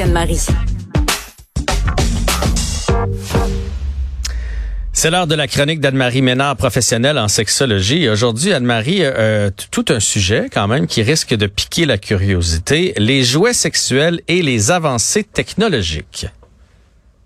Anne-Marie. C'est l'heure de la chronique d'Anne-Marie Ménard, professionnelle en sexologie. Aujourd'hui, Anne-Marie, euh, tout un sujet quand même qui risque de piquer la curiosité, les jouets sexuels et les avancées technologiques.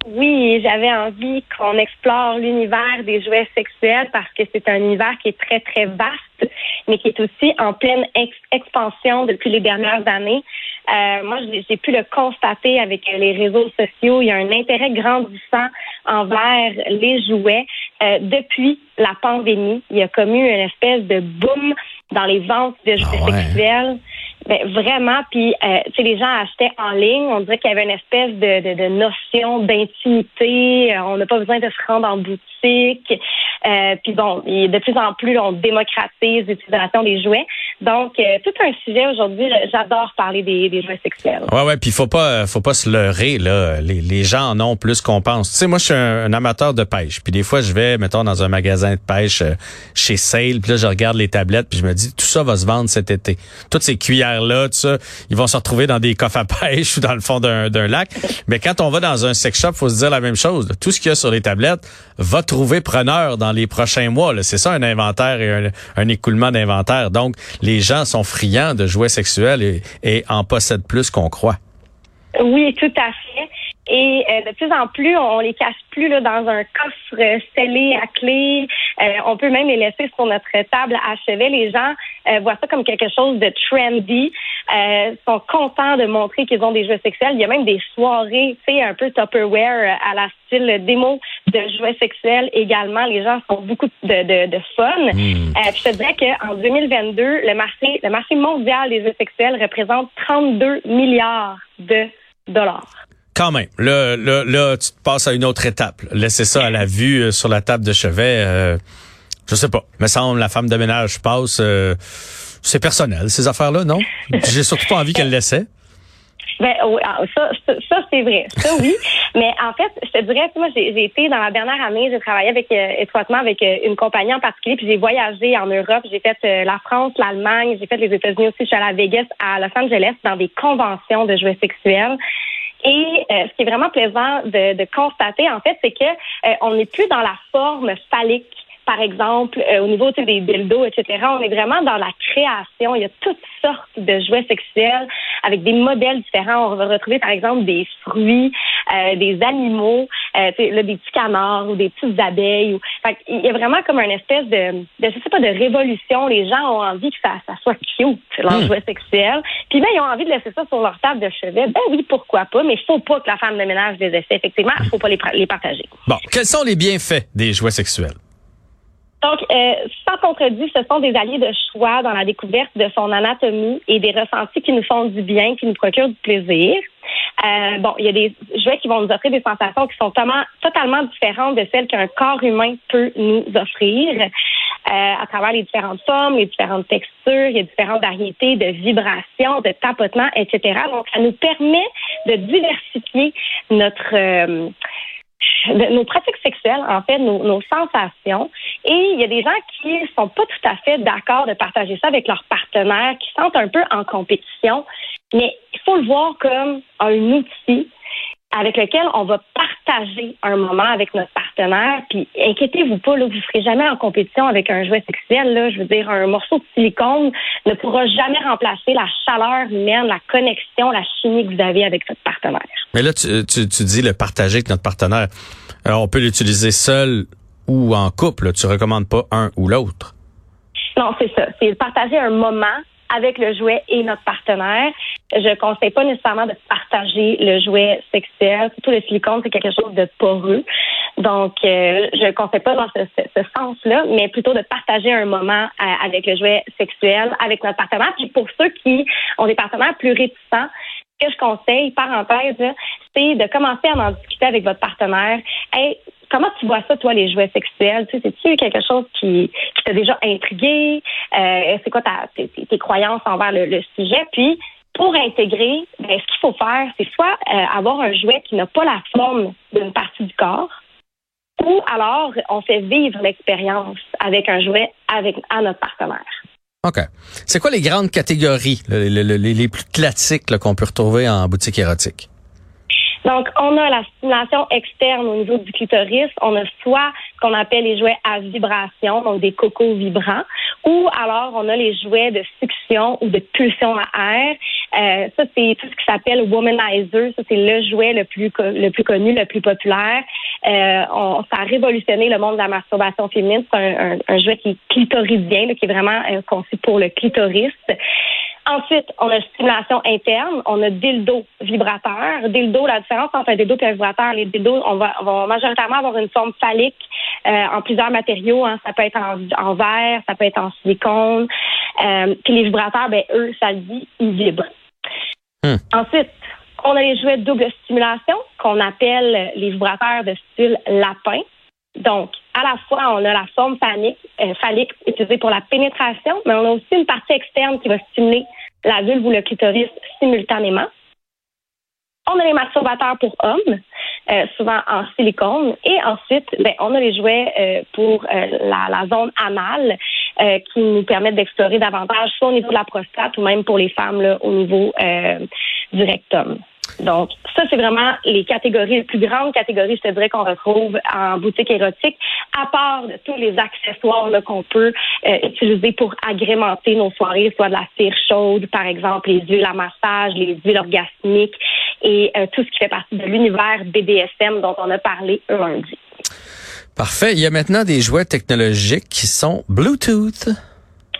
Oui, j'avais envie qu'on explore l'univers des jouets sexuels parce que c'est un univers qui est très, très vaste, mais qui est aussi en pleine expansion depuis les dernières années. Euh, moi, j'ai pu le constater avec les réseaux sociaux. Il y a un intérêt grandissant envers les jouets. Euh, depuis la pandémie, il y a comme eu une espèce de boom dans les ventes de jouets ah sexuels. Ben, vraiment, puis euh, les gens achetaient en ligne. On dirait qu'il y avait une espèce de, de, notion d'intimité. Euh, on n'a pas besoin de se rendre en boutique. Euh, puis bon, de plus en plus, on démocratise l'utilisation des jouets. Donc, euh, tout un sujet aujourd'hui. J'adore parler des, des, jouets sexuels. Ouais, ouais. Puis faut pas, faut pas se leurrer là. Les, les gens en ont plus qu'on pense. Tu sais, moi, je suis un, amateur de pêche. Puis des fois, je vais, mettons, dans un magasin de pêche chez Sale. Puis là, je regarde les tablettes. Puis je me dis, tout ça va se vendre cet été. Toutes ces cuillères ils vont se retrouver dans des coffres à pêche ou dans le fond d'un lac. Mais quand on va dans un sex shop, faut se dire la même chose. Tout ce qu'il y a sur les tablettes va trouver preneur dans les prochains mois. C'est ça un inventaire et un, écoulement d'inventaire. Donc, les gens sont friands de jouets sexuels et, en possèdent plus qu'on croit. Oui, tout à fait. Et euh, de plus en plus, on les cache plus dans un coffre scellé à clé. Euh, on peut même les laisser sur notre table à chevet. Les gens euh, voient ça comme quelque chose de trendy. Euh, sont contents de montrer qu'ils ont des jeux sexuels. Il y a même des soirées, tu sais, un peu Tupperware à la style démo de jouets sexuels également. Les gens sont beaucoup de, de, de fun. Hmm. je te dirais qu'en 2022, le marché, le marché mondial des jeux sexuels représente 32 milliards de dollars. Quand même. Là, là, là, tu te passes à une autre étape. Laisser ça à la vue euh, sur la table de chevet. Euh, je sais pas. Me semble la femme de ménage passe. Euh, c'est personnel, ces affaires-là, non? J'ai surtout pas envie qu'elle laissait. Ben oui, ah, ça, ça, c'est vrai. Ça oui. Mais en fait, je te dirais, moi, j'ai été dans la dernière année, j'ai travaillé avec étroitement avec une compagnie en particulier, puis j'ai voyagé en Europe. J'ai fait la France, l'Allemagne, j'ai fait les États-Unis aussi. Je suis allée à Vegas, à Los Angeles, dans des conventions de jouets sexuels. Et euh, ce qui est vraiment plaisant de, de constater, en fait, c'est que euh, on n'est plus dans la forme phallique par exemple, euh, au niveau des dildos, etc. On est vraiment dans la création. Il y a toutes sortes de jouets sexuels avec des modèles différents. On va retrouver, par exemple, des fruits, euh, des animaux, euh, là, des petits canards ou des petites abeilles. Ou... Fait il y a vraiment comme une espèce de, de, je sais pas, de révolution. Les gens ont envie que ça, ça soit cute, leur hmm. jouet sexuel. Puis ben, ils ont envie de laisser ça sur leur table de chevet. Ben oui, pourquoi pas, mais il faut pas que la femme de ménage les essaie. Effectivement, il faut pas les, les partager. Bon, quels sont les bienfaits des jouets sexuels? Donc, euh, sans contredit, ce sont des alliés de choix dans la découverte de son anatomie et des ressentis qui nous font du bien, qui nous procurent du plaisir. Euh, bon, il y a des jouets qui vont nous offrir des sensations qui sont totalement, différentes de celles qu'un corps humain peut nous offrir. Euh, à travers les différentes formes, les différentes textures, a différentes variétés de vibrations, de tapotements, etc. Donc, ça nous permet de diversifier notre euh, nos pratiques sexuelles, en fait, nos, nos, sensations. Et il y a des gens qui sont pas tout à fait d'accord de partager ça avec leurs partenaires, qui sentent un peu en compétition. Mais il faut le voir comme un outil avec lequel on va partager un moment avec notre partenaire. Puis inquiétez-vous pas, là, vous ne serez jamais en compétition avec un jouet sexuel. Là. Je veux dire, un morceau de silicone ne pourra jamais remplacer la chaleur humaine, la connexion, la chimie que vous avez avec votre partenaire. Mais là, tu, tu, tu dis le partager avec notre partenaire. Alors, euh, on peut l'utiliser seul ou en couple. Tu recommandes pas un ou l'autre. Non, c'est ça. C'est partager un moment avec le jouet et notre partenaire. Je ne conseille pas nécessairement de partager le jouet sexuel. Surtout le silicone, c'est quelque chose de poreux. Donc, euh, je ne conseille pas dans ce, sens-là, mais plutôt de partager un moment euh, avec le jouet sexuel, avec notre partenaire. Puis pour ceux qui ont des partenaires plus réticents, ce que je conseille, parenthèse, c'est de commencer à en discuter avec votre partenaire. Hey, comment tu vois ça, toi, les jouets sexuels? Tu sais, c'est-tu quelque chose qui, qui t'a déjà intrigué? Euh, c'est quoi ta, tes, croyances envers le, sujet? Puis, pour intégrer, ben, ce qu'il faut faire, c'est soit euh, avoir un jouet qui n'a pas la forme d'une partie du corps, ou alors on fait vivre l'expérience avec un jouet avec à notre partenaire. OK. C'est quoi les grandes catégories, les, les, les plus classiques qu'on peut retrouver en boutique érotique? Donc, on a la stimulation externe au niveau du clitoris. On a soit ce qu'on appelle les jouets à vibration, donc des cocos vibrants, ou alors on a les jouets de succion ou de pulsion à air. Euh, ça, c'est tout ce qui s'appelle womanizer. Ça, c'est le jouet le plus le plus connu, le plus populaire. Euh, on, ça a révolutionné le monde de la masturbation féminine. C'est un, un, jouet qui est clitoridien, qui est vraiment euh, conçu pour le clitoris. Ensuite, on a stimulation interne, on a dildo vibrateur. Dildo, la différence entre un dildo et un vibrateur, les dildos, on va, majoritairement avoir une forme phallique euh, en plusieurs matériaux. Hein. Ça peut être en, verre, ça peut être en silicone. Euh, puis les vibrateurs, ben eux, ça le dit, ils vibrent. Hmm. Ensuite, on a les jouets de double stimulation qu'on appelle les vibrateurs de style lapin. Donc, à la fois, on a la forme phallique, euh, phallique utilisée pour la pénétration, mais on a aussi une partie externe qui va stimuler la vulve ou le clitoris simultanément. On a les masturbateurs pour hommes, euh, souvent en silicone. Et ensuite, ben, on a les jouets euh, pour la, la, zone anale qui nous permettent d'explorer davantage, soit au niveau de la prostate ou même pour les femmes là, au niveau du rectum. Donc, ça, c'est vraiment les catégories, les plus grandes catégories, je te dirais, qu'on retrouve en boutique érotique, à part de tous les accessoires qu'on peut euh, utiliser pour agrémenter nos soirées, soit de la cire chaude, par exemple, les huiles à massage, les huiles orgasmiques et euh, tout ce qui fait partie de l'univers BDSM dont on a parlé lundi. Parfait. Il y a maintenant des jouets technologiques qui sont Bluetooth.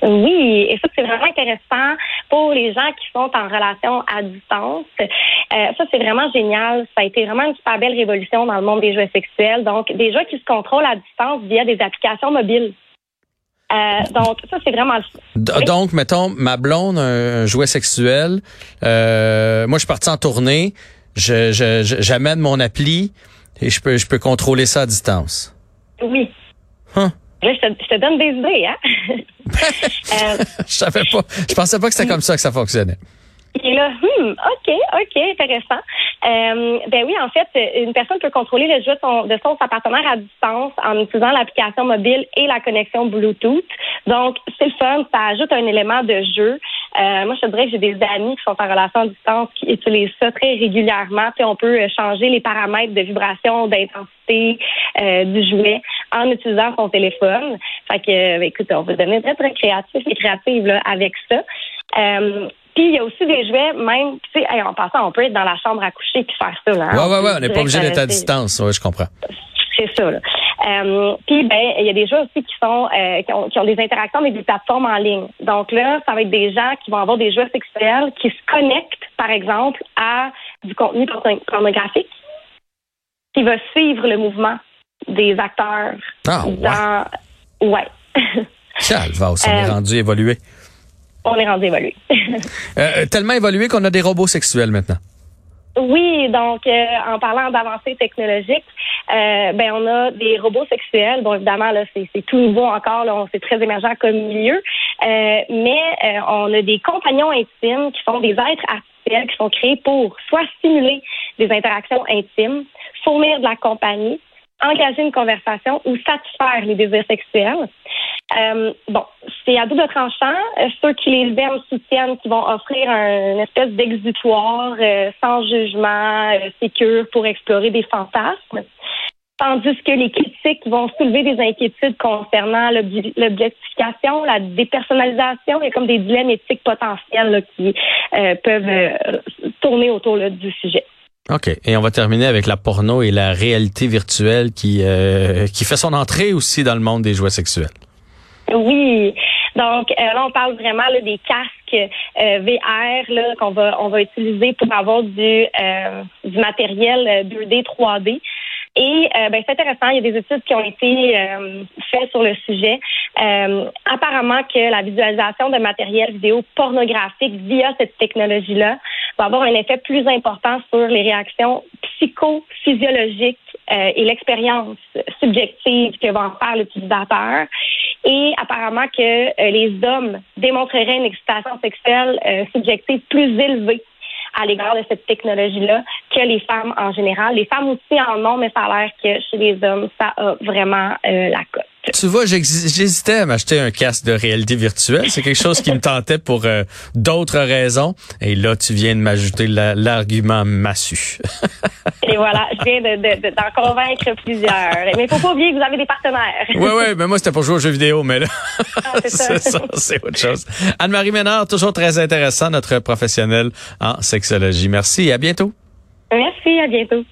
Oui, et ça, c'est vraiment intéressant pour les gens qui sont en relation à distance. Euh, ça, c'est vraiment génial. Ça a été vraiment une super belle révolution dans le monde des jouets sexuels. Donc, des jouets qui se contrôlent à distance via des applications mobiles. Euh, donc, ça, c'est vraiment... Donc, mettons, ma blonde, un jouet sexuel, euh, moi, je suis parti en tournée, je, j'amène mon appli et je peux, je peux contrôler ça à distance. Oui. Hein? Là, je te, donne des idées, hein? euh, je savais pas. Je pensais pas que c'était comme ça que ça fonctionnait. Et là, hmm, OK, OK, intéressant. Euh, ben oui, en fait, une personne peut contrôler le jeu de son, de son partenaire à distance en utilisant l'application mobile et la connexion Bluetooth. Donc, c'est le fun, ça ajoute un élément de jeu. Euh, moi, je te dirais que j'ai des amis qui sont en relation à distance qui utilisent ça très régulièrement. Puis on peut changer les paramètres de vibration, d'intensité euh, du jouet en utilisant son téléphone. Fait que, écoute, on va devenir très, très créatif et créative là, avec ça. Euh, puis il y a aussi des jouets, même, tu sais, en passant, on peut être dans la chambre à coucher puis faire ça. Là, hein. ouais, ouais, ouais, on n'est pas obligé d'être à distance. Ouais, je comprends. C'est ça. Là. Euh, puis ben, il y a des jeux aussi qui sont euh, qui, ont, qui, ont, des interactions avec des plateformes en ligne. Donc là, ça va être des gens qui vont avoir des jeux sexuels qui se connectent, par exemple, à du contenu pornographique, qui va suivre le mouvement des acteurs. Ah, dans... ouais. Calvasse, on est euh, rendu évolué. On est rendu évolué. Euh, tellement évolué qu'on a des robots sexuels maintenant. Oui, donc euh, en parlant d'avancées technologiques, euh, ben on a des robots sexuels. Bon, évidemment là, c'est, tout nouveau encore, là, c'est très émergent comme milieu, euh, mais on a des compagnons intimes qui sont des êtres artificiels qui sont créés pour soit stimuler des interactions intimes, fournir de la compagnie, engager une conversation ou satisfaire les désirs sexuels. Euh, bon, c'est à double tranchant. Euh, ceux qui les aiment soutiennent qu'ils vont offrir un, une espèce d'exutoire euh, sans jugement, euh, sécure pour explorer des fantasmes. Tandis que les critiques vont soulever des inquiétudes concernant l'objectification, la dépersonnalisation. Il y a comme des dilemmes éthiques potentiels qui peuvent tourner autour du sujet. OK. Et on va terminer avec la porno et la réalité virtuelle qui, qui fait son entrée aussi dans le monde des jouets sexuels. Oui. Donc euh, là, on parle vraiment des casques euh, VR qu'on va on va utiliser pour avoir du euh, du matériel 2D, 3D. Et ben, c'est intéressant, il y a des études qui ont été faites sur le sujet. apparemment que la visualisation de matériel vidéo pornographique via cette technologie-là va avoir un effet plus important sur les réactions psychophysiologiques et l'expérience subjective que va en faire l'utilisateur. Et apparemment que euh, les hommes démontreraient une excitation sexuelle euh, subjective plus élevée à l'égard de cette technologie-là que les femmes en général. Les femmes aussi en ont, mais ça a l'air que chez les hommes, ça a vraiment euh, la cote. Tu vois, j'hésitais à m'acheter un casque de réalité virtuelle. C'est quelque chose qui me tentait pour euh, d'autres raisons. Et là, tu viens de m'ajouter l'argument massu. Et voilà, je viens d'en convaincre plusieurs. Mais il faut pas oublier que vous avez des partenaires. Oui, oui, mais moi, c'était pour jouer aux jeux vidéo, mais là, ah, c'est ça, c'est autre chose. Anne-Marie Ménard, toujours très intéressant, notre professionnelle en sexologie. Merci et à bientôt. Merci, à bientôt.